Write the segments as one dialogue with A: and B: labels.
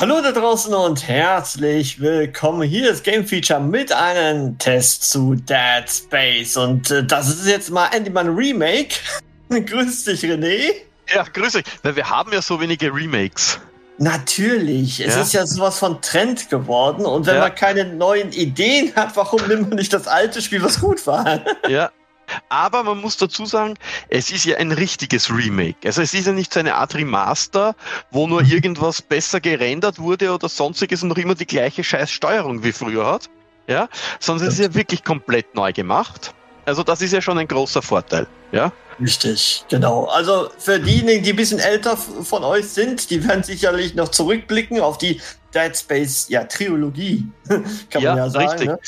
A: Hallo da draußen und herzlich willkommen. Hier ist Game Feature mit einem Test zu Dead Space. Und äh, das ist jetzt mal endlich mal ein Remake. grüß dich, René.
B: Ja, grüß dich. Weil wir haben ja so wenige Remakes.
A: Natürlich. Es ja. ist ja sowas von Trend geworden. Und wenn ja. man keine neuen Ideen hat, warum nimmt man nicht das alte Spiel, was gut war?
B: Ja, aber man muss dazu sagen, es ist ja ein richtiges Remake. Also es ist ja nicht so eine Art Remaster, wo nur mhm. irgendwas besser gerendert wurde oder sonstiges und noch immer die gleiche Scheißsteuerung wie früher hat. Ja, sondern es ist ja wirklich komplett neu gemacht. Also das ist ja schon ein großer Vorteil. Ja.
A: Richtig, genau. Also für diejenigen, die ein bisschen älter von euch sind, die werden sicherlich noch zurückblicken auf die Dead Space ja, Trilogie, kann ja, man ja sagen. Richtig. Ne?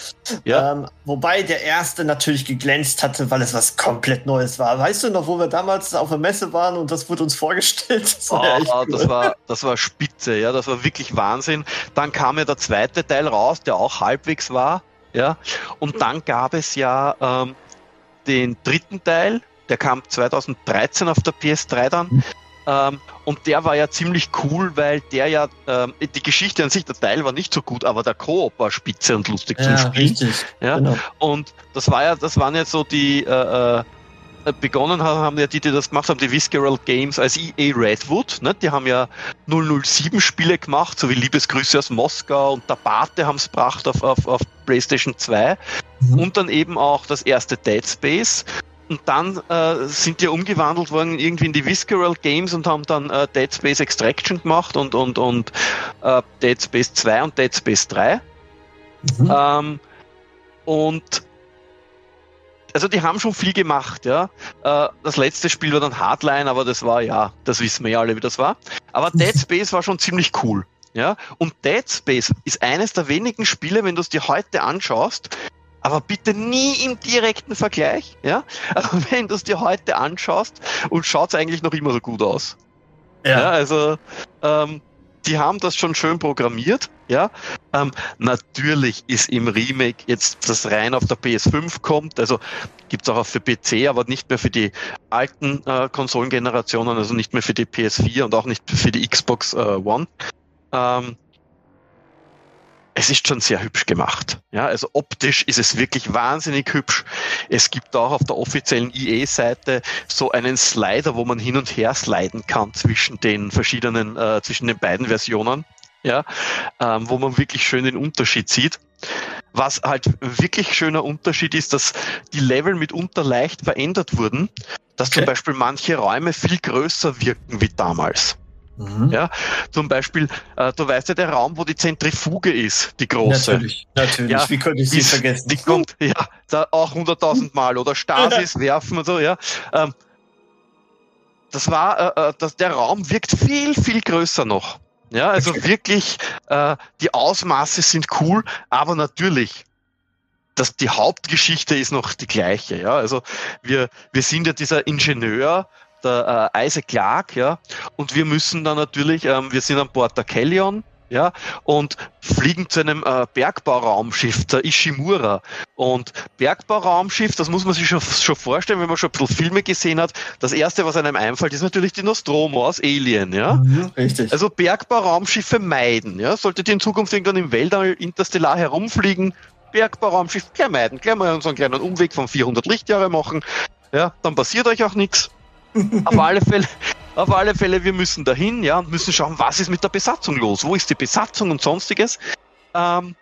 A: Ja. Ähm, wobei der erste natürlich geglänzt hatte, weil es was komplett Neues war. Weißt du noch, wo wir damals auf der Messe waren und das wurde uns vorgestellt?
B: Das war, oh, cool. das war, das war spitze, ja, das war wirklich Wahnsinn. Dann kam ja der zweite Teil raus, der auch halbwegs war, ja. Und dann gab es ja ähm, den dritten Teil, der kam 2013 auf der PS3 dann. Ähm, und der war ja ziemlich cool, weil der ja, ähm, die Geschichte an sich, der Teil war nicht so gut, aber der Koop war spitze und lustig ja, zum Spielen. Richtig, ja, genau. und das war ja, das waren ja so die, äh, äh, begonnen haben, haben ja die, die das gemacht haben, die Visceral Games als EA Redwood, ne? die haben ja 007 Spiele gemacht, so wie Liebesgrüße aus Moskau und der Bate haben es gebracht auf, auf, auf PlayStation 2 mhm. und dann eben auch das erste Dead Space und dann äh, sind die umgewandelt worden irgendwie in die Visceral Games und haben dann äh, Dead Space Extraction gemacht und, und, und äh, Dead Space 2 und Dead Space 3. Mhm. Ähm, und also die haben schon viel gemacht, ja. Äh, das letzte Spiel war dann Hardline, aber das war ja, das wissen wir ja alle, wie das war. Aber Dead Space war schon ziemlich cool. Ja, und Dead Space ist eines der wenigen Spiele, wenn du es dir heute anschaust, aber bitte nie im direkten Vergleich. Ja? Aber wenn du es dir heute anschaust und schaut es eigentlich noch immer so gut aus. Ja. ja also ähm, die haben das schon schön programmiert. Ja, ähm, natürlich ist im Remake jetzt das rein auf der PS5 kommt, also gibt's auch für PC, aber nicht mehr für die alten äh, Konsolengenerationen, also nicht mehr für die PS4 und auch nicht für die Xbox äh, One. Ähm, es ist schon sehr hübsch gemacht. Ja, also optisch ist es wirklich wahnsinnig hübsch. Es gibt auch auf der offiziellen EA-Seite so einen Slider, wo man hin und her sliden kann zwischen den verschiedenen, äh, zwischen den beiden Versionen. Ja, ähm, wo man wirklich schön den Unterschied sieht. Was halt wirklich schöner Unterschied ist, dass die Level mitunter leicht verändert wurden, dass okay. zum Beispiel manche Räume viel größer wirken wie damals. Mhm. Ja, zum Beispiel, äh, du weißt ja, der Raum, wo die Zentrifuge ist, die große.
A: Natürlich, natürlich. Ja, Wie könnte ich sie vergessen?
B: Die kommt, ja, da auch hunderttausend Mal oder Stasis werfen und so, ja. Ähm, das war, äh, äh, das, der Raum wirkt viel, viel größer noch. Ja, also wirklich, äh, die Ausmaße sind cool, aber natürlich, das, die Hauptgeschichte ist noch die gleiche. Ja, also wir, wir sind ja dieser Ingenieur, der äh, Isaac Clark, ja, und wir müssen dann natürlich, ähm, wir sind an Bord der Kellion, ja, und fliegen zu einem äh, Bergbauraumschiff, der Ishimura. Und Bergbauraumschiff, das muss man sich schon, schon vorstellen, wenn man schon ein bisschen Filme gesehen hat. Das erste, was einem einfällt, ist natürlich die Nostromo aus Alien, ja. Mhm, richtig. Also Bergbauraumschiffe meiden, ja. Solltet ihr in Zukunft irgendwann im Weltall interstellar herumfliegen, Bergbauraumschiff gleich meiden, gleich mal so einen kleinen Umweg von 400 Lichtjahre machen, ja, dann passiert euch auch nichts auf alle Fälle, auf alle Fälle, wir müssen dahin, ja, und müssen schauen, was ist mit der Besatzung los? Wo ist die Besatzung und sonstiges? Ähm,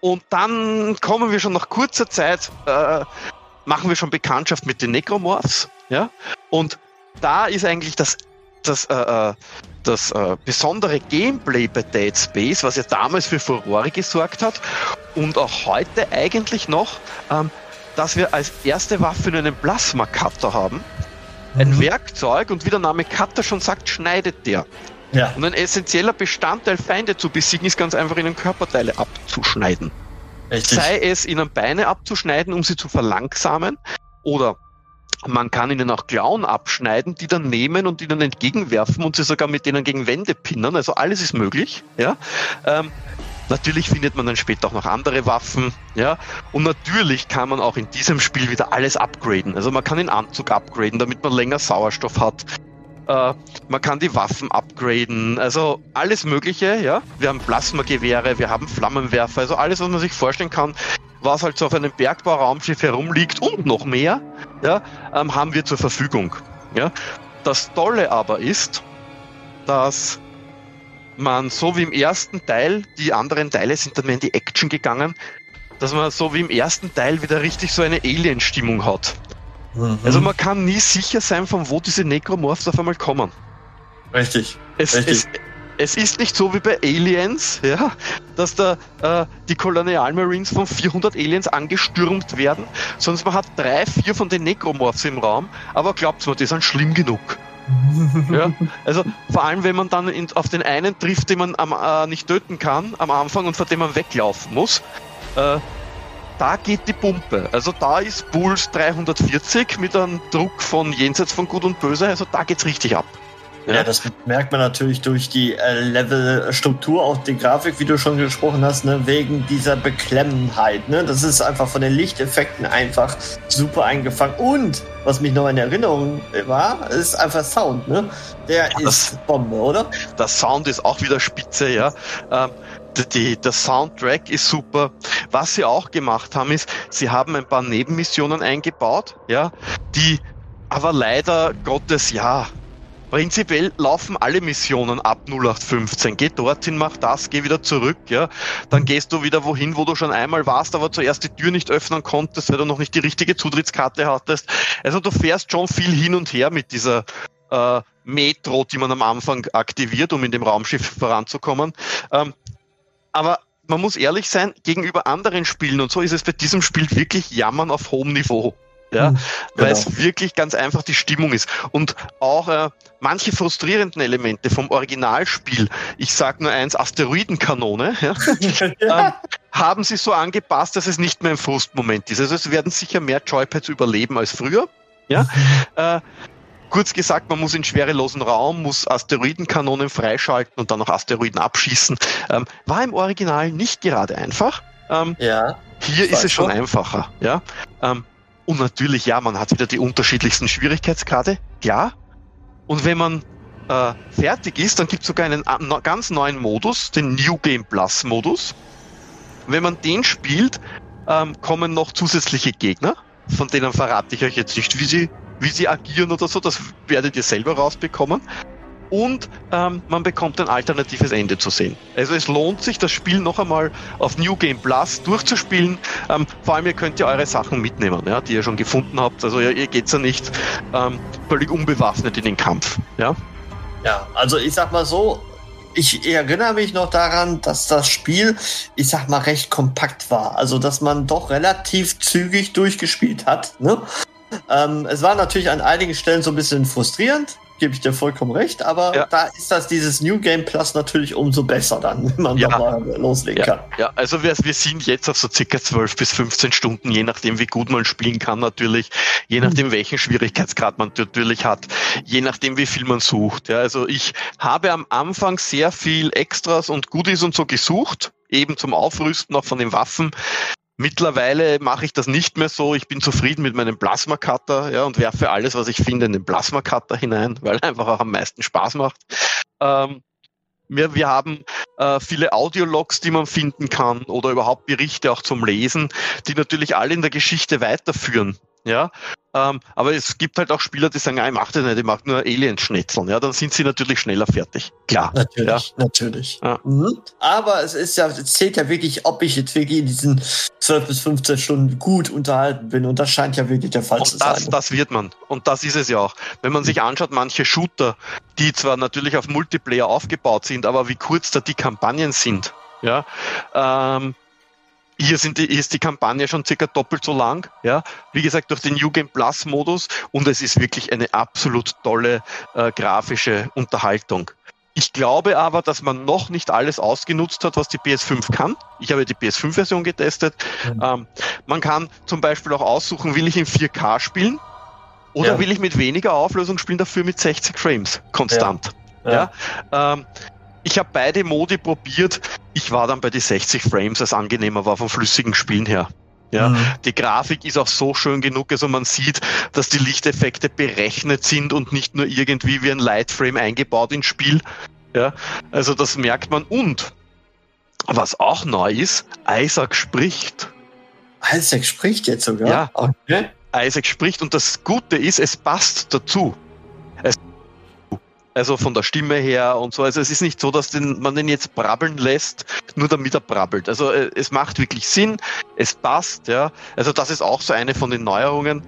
B: und dann kommen wir schon nach kurzer Zeit, äh, machen wir schon Bekanntschaft mit den Necromorphs, ja. Und da ist eigentlich das, das, äh, äh das äh, besondere Gameplay bei Dead Space, was ja damals für Furore gesorgt hat und auch heute eigentlich noch, ähm, dass wir als erste Waffe einen Plasma-Cutter haben. Ein mhm. Werkzeug und wie der Name Cutter schon sagt, schneidet der. Ja. Und ein essentieller Bestandteil, Feinde zu besiegen, ist ganz einfach ihnen Körperteile abzuschneiden. Richtig. Sei es ihnen Beine abzuschneiden, um sie zu verlangsamen, oder man kann ihnen auch Klauen abschneiden, die dann nehmen und ihnen entgegenwerfen und sie sogar mit denen gegen Wände pinnen. Also alles ist möglich. Ja. Ähm, Natürlich findet man dann später auch noch andere Waffen, ja. Und natürlich kann man auch in diesem Spiel wieder alles upgraden. Also man kann den Anzug upgraden, damit man länger Sauerstoff hat. Äh, man kann die Waffen upgraden, also alles Mögliche, ja. Wir haben Plasmagewehre, wir haben Flammenwerfer, also alles, was man sich vorstellen kann, was halt so auf einem Bergbauraumschiff herumliegt und noch mehr, ja, ähm, haben wir zur Verfügung. Ja. Das Tolle aber ist, dass man so wie im ersten Teil, die anderen Teile sind dann mehr in die Action gegangen, dass man so wie im ersten Teil wieder richtig so eine Alien-Stimmung hat. Mhm. Also man kann nie sicher sein, von wo diese Necromorphs auf einmal kommen.
A: Richtig.
B: Es,
A: richtig.
B: Es, es ist nicht so wie bei Aliens, ja, dass da äh, die Kolonialmarines von 400 Aliens angestürmt werden, sondern man hat drei, vier von den Necromorphs im Raum, aber glaubt mir, die sind schlimm genug. Ja, also vor allem, wenn man dann in, auf den einen trifft, den man am, äh, nicht töten kann am Anfang und vor dem man weglaufen muss, äh, da geht die Pumpe. Also da ist Bulls 340 mit einem Druck von jenseits von Gut und Böse, also da geht's richtig ab.
A: Ja, das merkt man natürlich durch die äh, Levelstruktur, auch die Grafik, wie du schon gesprochen hast, ne, wegen dieser Beklemmenheit. Ne? Das ist einfach von den Lichteffekten einfach super eingefangen. Und was mich noch in Erinnerung war, ist einfach Sound. Ne? Der ja, ist das, Bombe, oder?
B: Der Sound ist auch wieder spitze, ja. Ähm, die, der Soundtrack ist super. Was sie auch gemacht haben, ist, sie haben ein paar Nebenmissionen eingebaut, ja, die aber leider Gottes, ja, Prinzipiell laufen alle Missionen ab 0815. Geh dorthin, mach das, geh wieder zurück, ja. Dann gehst du wieder wohin, wo du schon einmal warst, aber zuerst die Tür nicht öffnen konntest, weil du noch nicht die richtige Zutrittskarte hattest. Also du fährst schon viel hin und her mit dieser äh, Metro, die man am Anfang aktiviert, um in dem Raumschiff voranzukommen. Ähm, aber man muss ehrlich sein, gegenüber anderen Spielen, und so ist es bei diesem Spiel wirklich Jammern auf hohem Niveau ja, mhm, weil es genau. wirklich ganz einfach die Stimmung ist. Und auch äh, manche frustrierenden Elemente vom Originalspiel, ich sage nur eins, Asteroidenkanone, ja, ja. Ähm, haben sie so angepasst, dass es nicht mehr ein Frustmoment ist. Also es werden sicher mehr Joypads überleben als früher. Ja, äh, kurz gesagt, man muss in schwerelosen Raum, muss Asteroidenkanonen freischalten und dann noch Asteroiden abschießen. Ähm, war im Original nicht gerade einfach. Ähm, ja. Hier ist es schon einfacher. Ja. Ähm, und natürlich, ja, man hat wieder die unterschiedlichsten Schwierigkeitsgrade, klar. Und wenn man äh, fertig ist, dann gibt es sogar einen äh, ganz neuen Modus, den New Game Plus Modus. Wenn man den spielt, ähm, kommen noch zusätzliche Gegner, von denen verrate ich euch jetzt nicht, wie sie, wie sie agieren oder so, das werdet ihr selber rausbekommen und ähm, man bekommt ein alternatives Ende zu sehen. Also es lohnt sich, das Spiel noch einmal auf New Game Plus durchzuspielen. Ähm, vor allem, ihr könnt ja eure Sachen mitnehmen, ja, die ihr schon gefunden habt. Also ihr, ihr geht ja nicht ähm, völlig unbewaffnet in den Kampf. Ja?
A: ja, also ich sag mal so, ich erinnere mich noch daran, dass das Spiel, ich sag mal, recht kompakt war. Also, dass man doch relativ zügig durchgespielt hat. Ne? Ähm, es war natürlich an einigen Stellen so ein bisschen frustrierend, gebe ich dir vollkommen recht, aber ja. da ist das dieses New Game Plus natürlich umso besser dann, wenn man ja. nochmal loslegen
B: ja.
A: kann.
B: Ja, also wir, wir sind jetzt auf so circa 12 bis 15 Stunden, je nachdem wie gut man spielen kann natürlich, je hm. nachdem welchen Schwierigkeitsgrad man natürlich hat, je nachdem wie viel man sucht. Ja, also ich habe am Anfang sehr viel Extras und Goodies und so gesucht, eben zum Aufrüsten auch von den Waffen. Mittlerweile mache ich das nicht mehr so. Ich bin zufrieden mit meinem Plasma Cutter ja, und werfe alles, was ich finde, in den Plasma Cutter hinein, weil er einfach auch am meisten Spaß macht. Ähm, wir, wir haben äh, viele Audiologs, die man finden kann oder überhaupt Berichte auch zum Lesen, die natürlich alle in der Geschichte weiterführen. Ja, Ähm, aber es gibt halt auch Spieler, die sagen, ah, ich mach das nicht, ich mach nur Aliens-Schnetzeln. Ja, dann sind sie natürlich schneller fertig. Klar.
A: Natürlich,
B: ja.
A: natürlich. Ja. Mhm. Aber es ist ja, es zählt ja wirklich, ob ich jetzt wirklich in diesen 12 bis 15 Stunden gut unterhalten bin. Und das scheint ja wirklich der Fall
B: und
A: zu
B: das,
A: sein.
B: Das wird man. Und das ist es ja auch. Wenn man sich anschaut, manche Shooter, die zwar natürlich auf Multiplayer aufgebaut sind, aber wie kurz da die Kampagnen sind. Ja, ähm, hier, sind die, hier ist die Kampagne schon circa doppelt so lang. Ja, wie gesagt, durch den New Game Plus Modus und es ist wirklich eine absolut tolle äh, grafische Unterhaltung. Ich glaube aber, dass man noch nicht alles ausgenutzt hat, was die PS5 kann. Ich habe die PS5-Version getestet. Mhm. Ähm, man kann zum Beispiel auch aussuchen, will ich in 4K spielen oder ja. will ich mit weniger Auflösung spielen, dafür mit 60 Frames konstant. Ja. ja. ja? Ähm, ich habe beide Modi probiert. Ich war dann bei die 60 Frames, als angenehmer war vom flüssigen Spielen her. Ja, mhm. die Grafik ist auch so schön genug, also man sieht, dass die Lichteffekte berechnet sind und nicht nur irgendwie wie ein Lightframe eingebaut ins Spiel. Ja, also das merkt man. Und was auch neu ist, Isaac spricht.
A: Isaac spricht jetzt sogar?
B: Ja. Okay. Isaac spricht und das Gute ist, es passt dazu. Also von der Stimme her und so. Also es ist nicht so, dass den, man den jetzt brabbeln lässt, nur damit er brabbelt. Also äh, es macht wirklich Sinn, es passt, ja. Also das ist auch so eine von den Neuerungen.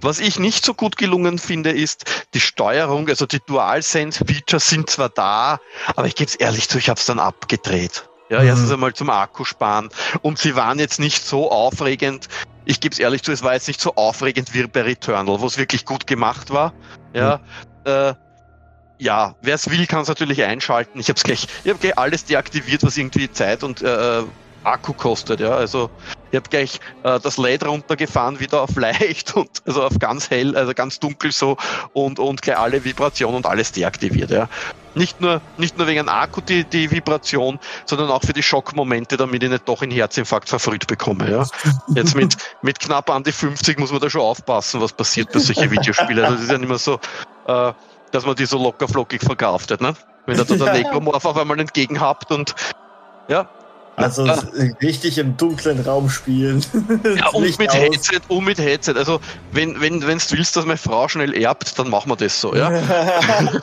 B: Was ich nicht so gut gelungen finde, ist die Steuerung, also die DualSense-Features sind zwar da, aber ich gebe es ehrlich zu, ich habe es dann abgedreht. Ja, mhm. erstens einmal zum Akku sparen. Und sie waren jetzt nicht so aufregend. Ich gebe es ehrlich zu, es war jetzt nicht so aufregend wie bei Returnal, wo es wirklich gut gemacht war. Ja, mhm. äh, ja, wer es will, kann es natürlich einschalten. Ich habe gleich, ich habe gleich alles deaktiviert, was irgendwie Zeit und äh, Akku kostet. Ja, also ich habe gleich äh, das LED runtergefahren, wieder auf leicht und also auf ganz hell, also ganz dunkel so und und gleich alle Vibrationen und alles deaktiviert. Ja, nicht nur nicht nur wegen Akku die die Vibration, sondern auch für die Schockmomente, damit ich nicht doch einen Herzinfarkt verfrüht bekomme. Ja, jetzt mit mit knapp an die 50 muss man da schon aufpassen, was passiert bei solchen Videospielen. Also das ist ja nicht mehr so. Äh, dass man die so locker flockig verkauft ne? Wenn ihr da der Necromorph auf einmal entgegenhabt und ja.
A: Also ja. richtig im dunklen Raum spielen.
B: ja, und mit aus. Headset, und mit Headset. Also wenn, wenn, wenn du willst, dass meine Frau schnell erbt, dann machen wir das so, ja.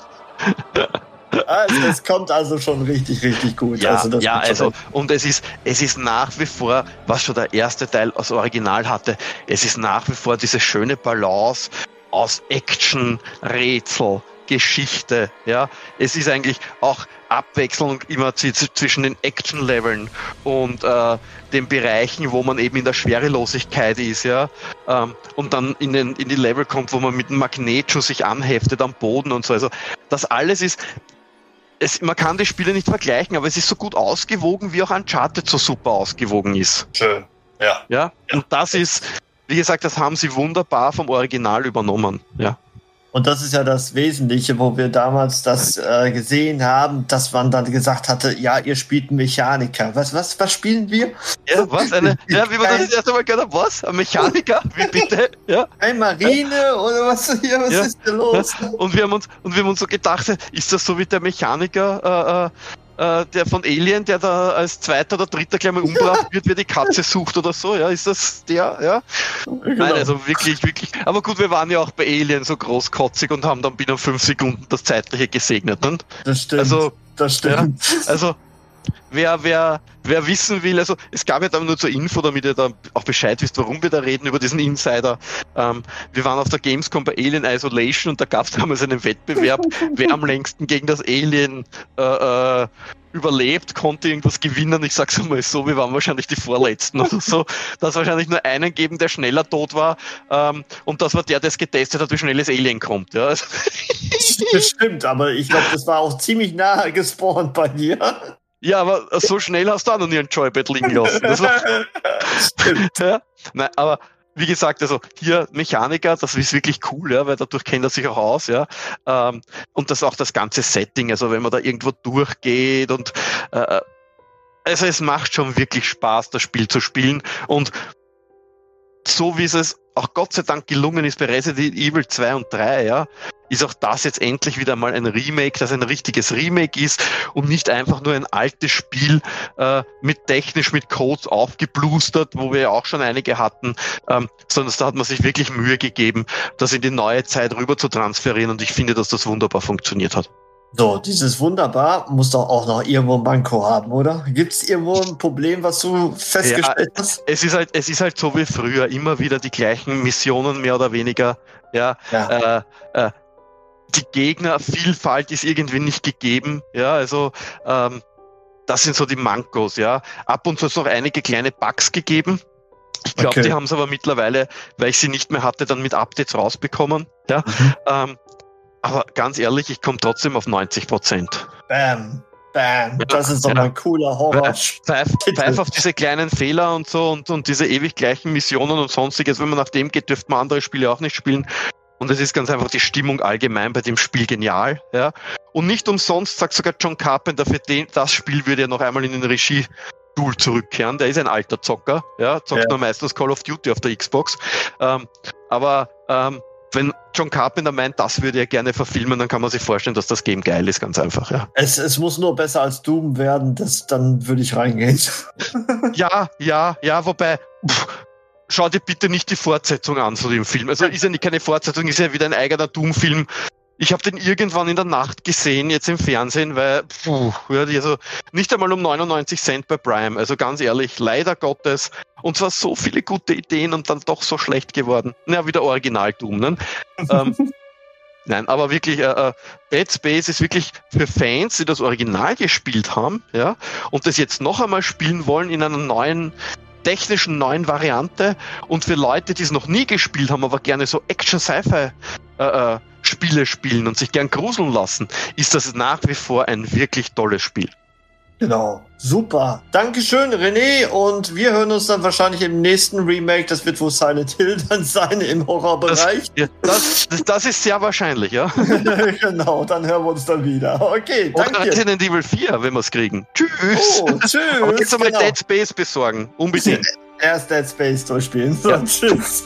A: Also es kommt also schon richtig, richtig gut.
B: Ja,
A: also
B: ja also und es ist, es ist nach wie vor, was schon der erste Teil aus Original hatte, es ist nach wie vor diese schöne Balance aus Action, Rätsel, Geschichte. Ja, es ist eigentlich auch Abwechslung immer zwischen den Action-Leveln und äh, den Bereichen, wo man eben in der Schwerelosigkeit ist, ja, ähm, und dann in, den, in die Level kommt, wo man mit dem Magnetschuss sich anheftet am Boden und so. Also das alles ist, es, man kann die Spiele nicht vergleichen, aber es ist so gut ausgewogen, wie auch Uncharted so super ausgewogen ist.
A: Schön, ja.
B: Ja, und das ist, wie gesagt, das haben sie wunderbar vom Original übernommen, ja.
A: Und das ist ja das Wesentliche, wo wir damals das äh, gesehen haben, dass man dann gesagt hatte, ja, ihr spielt einen Mechaniker. Was, was, was spielen wir?
B: Ja, was? Eine, ja, wie man das erste Mal gehört hat, was? Ein Mechaniker? Wie bitte? Ja.
A: Ein Marine oder was hier? Was
B: ja.
A: ist denn los?
B: Und wir haben uns, und wir haben uns so gedacht, ist das so wie der Mechaniker, äh, äh der von Alien, der da als zweiter oder dritter gleich mal umgebracht wird, wer die Katze sucht oder so, ja, ist das der, ja? Genau. Nein, also wirklich, wirklich. Aber gut, wir waren ja auch bei Alien so großkotzig und haben dann binnen fünf Sekunden das Zeitliche gesegnet, ne?
A: Das stimmt.
B: Also,
A: das stimmt.
B: Ja, also, wer, wer, wer wissen will, also es gab ja dann nur zur Info, damit ihr da auch Bescheid wisst, warum wir da reden, über diesen Insider. Ähm, wir waren auf der Gamescom bei Alien Isolation und da gab es damals einen Wettbewerb, wer am längsten gegen das Alien äh, äh, überlebt, konnte irgendwas gewinnen. Ich sag's mal so, wir waren wahrscheinlich die Vorletzten oder so. Dass wahrscheinlich nur einen geben, der schneller tot war. Ähm, und das war der, der es getestet hat, wie schnell das Alien kommt. Ja.
A: Das stimmt, aber ich glaube, das war auch ziemlich nah gespawnt bei dir.
B: Ja, aber so schnell hast du auch noch nie ein Joypad liegen lassen. Ja, nein, aber wie gesagt, also hier Mechaniker, das ist wirklich cool, ja, weil dadurch kennt er sich auch aus, ja. Ähm, und das auch das ganze Setting, also wenn man da irgendwo durchgeht und äh, also es macht schon wirklich Spaß, das Spiel zu spielen. Und so wie es auch Gott sei Dank gelungen ist bei Resident Evil 2 und 3, ja, ist auch das jetzt endlich wieder mal ein Remake, das ein richtiges Remake ist und nicht einfach nur ein altes Spiel äh, mit technisch mit Codes aufgeblustert, wo wir ja auch schon einige hatten, ähm, sondern da hat man sich wirklich Mühe gegeben, das in die neue Zeit rüber zu transferieren und ich finde, dass das wunderbar funktioniert hat.
A: So, dieses wunderbar muss doch auch noch irgendwo ein Manko haben, oder? Gibt es irgendwo ein Problem, was du festgestellt ja, hast?
B: Es ist halt, es ist halt so wie früher, immer wieder die gleichen Missionen mehr oder weniger. Ja, ja. Äh, äh, die Gegnervielfalt ist irgendwie nicht gegeben. Ja, also ähm, das sind so die Mankos. Ja, ab und zu ist noch einige kleine Bugs gegeben. Ich glaube, okay. die haben es aber mittlerweile, weil ich sie nicht mehr hatte, dann mit Updates rausbekommen. Ja, mhm. ähm, aber ganz ehrlich, ich komme trotzdem auf 90 Prozent.
A: Bam. Bam. Das ist doch ja. mal ein cooler Horror.
B: Pfeif, pfeif auf diese kleinen Fehler und so und, und diese ewig gleichen Missionen und sonstiges. Wenn man nach dem geht, dürfte man andere Spiele auch nicht spielen. Und es ist ganz einfach die Stimmung allgemein bei dem Spiel genial. Ja. Und nicht umsonst sagt sogar John Carpenter, für den, das Spiel würde er noch einmal in den Regie Stuhl zurückkehren. Der ist ein alter Zocker, ja, zockt ja. nur meistens Call of Duty auf der Xbox. Ähm, aber ähm, wenn John Carpenter meint, das würde er gerne verfilmen, dann kann man sich vorstellen, dass das Game geil ist, ganz einfach, ja.
A: Es, es muss nur besser als Doom werden, das, dann würde ich reingehen.
B: ja, ja, ja, wobei, pff, schau dir bitte nicht die Fortsetzung an zu dem Film. Also ist ja nicht keine Fortsetzung, ist ja wieder ein eigener Doom-Film. Ich habe den irgendwann in der Nacht gesehen, jetzt im Fernsehen, weil puh, also nicht einmal um 99 Cent bei Prime. Also ganz ehrlich, leider Gottes. Und zwar so viele gute Ideen und dann doch so schlecht geworden. Na, wieder Original Doom, ne? ähm, Nein, aber wirklich, äh, äh, Dead Space ist wirklich für Fans, die das Original gespielt haben, ja, und das jetzt noch einmal spielen wollen in einer neuen, technischen neuen Variante und für Leute, die es noch nie gespielt haben, aber gerne so Action-Sci-Fi äh, äh, Spiele spielen und sich gern gruseln lassen, ist das nach wie vor ein wirklich tolles Spiel.
A: Genau. Super. Dankeschön, René. Und wir hören uns dann wahrscheinlich im nächsten Remake. Das wird wohl Silent Hill dann sein im Horrorbereich.
B: Das, das, das, das ist sehr wahrscheinlich, ja.
A: genau, dann hören wir uns dann wieder. Okay, danke. Oder
B: Resident Evil 4, wenn wir es kriegen. Tschüss. Oh, tschüss. Aber jetzt genau. mal Dead Space besorgen. Unbedingt.
A: Erst Dead Space durchspielen. So, ja. tschüss.